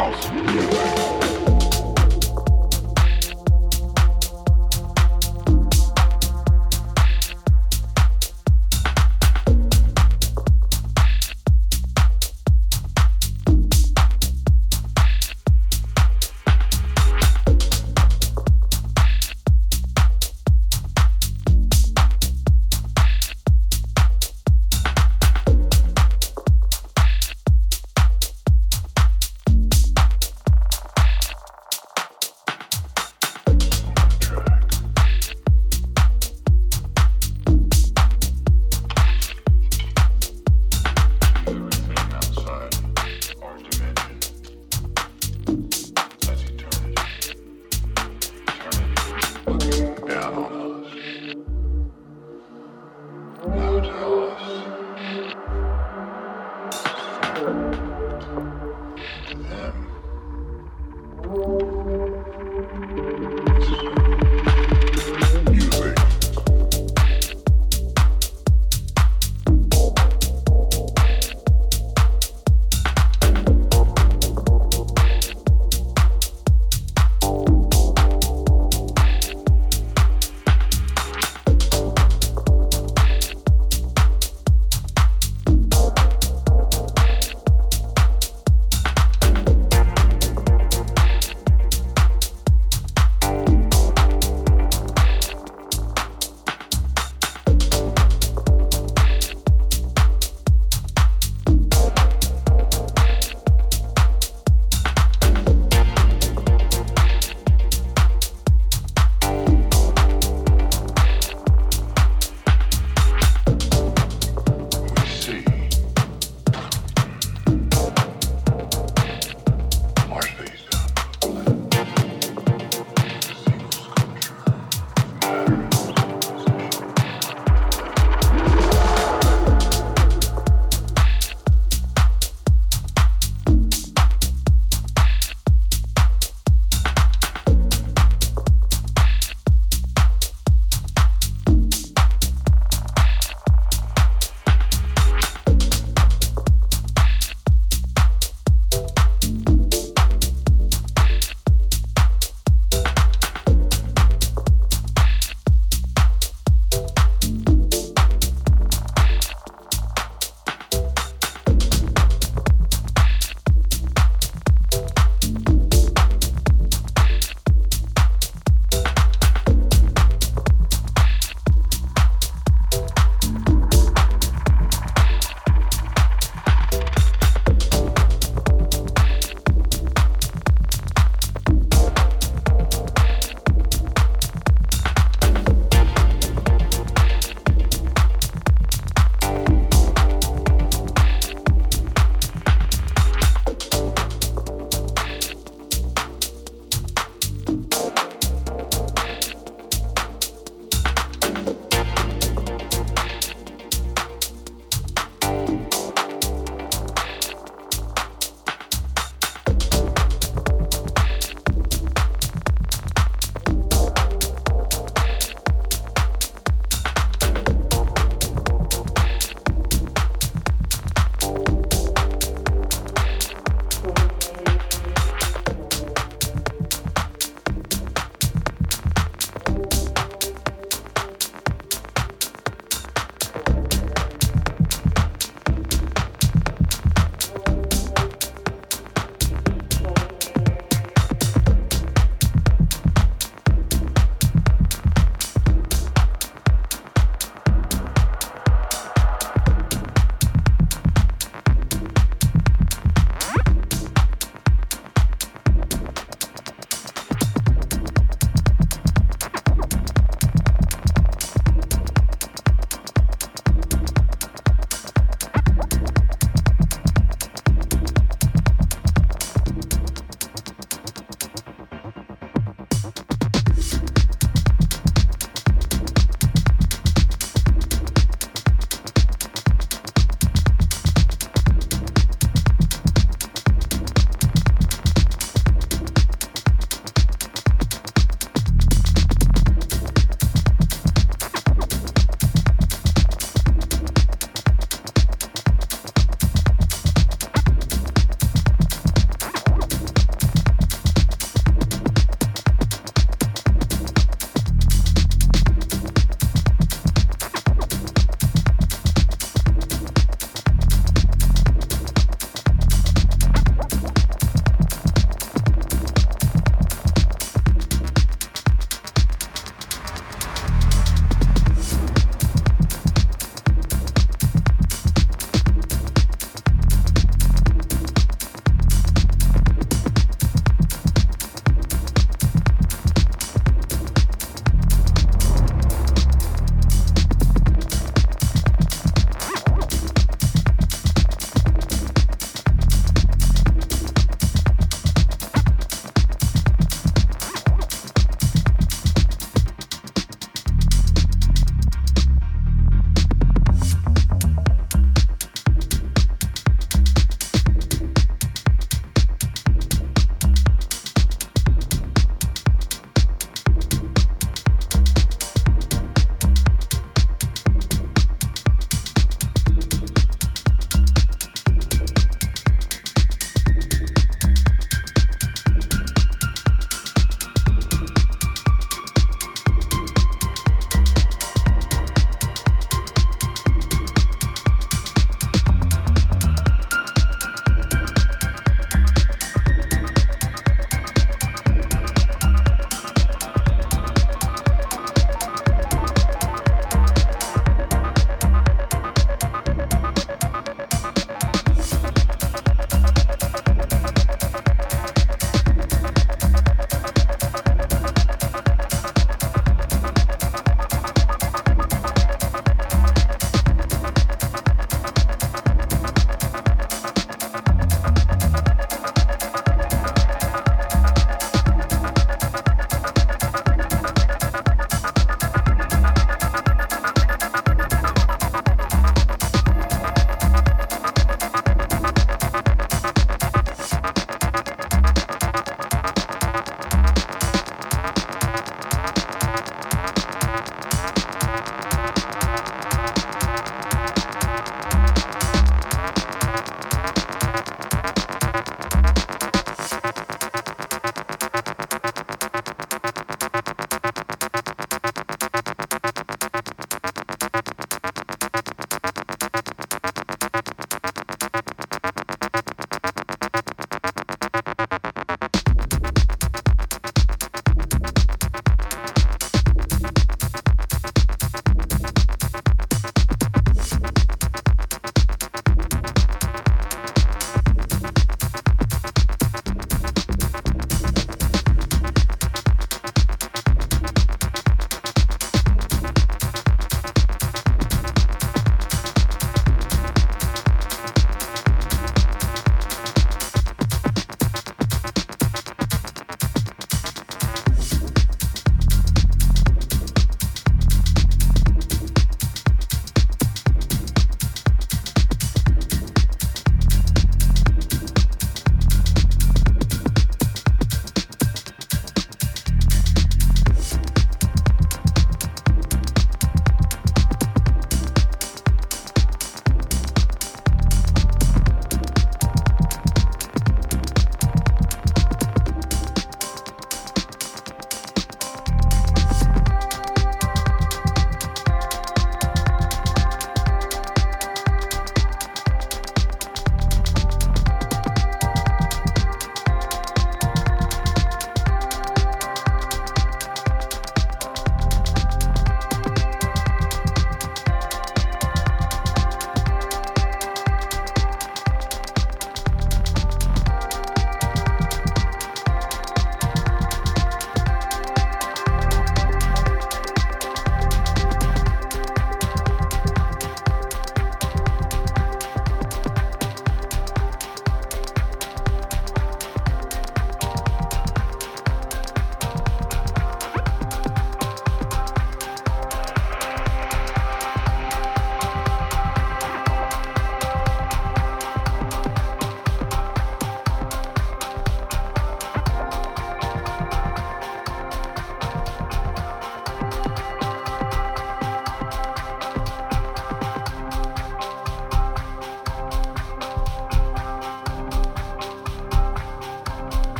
house.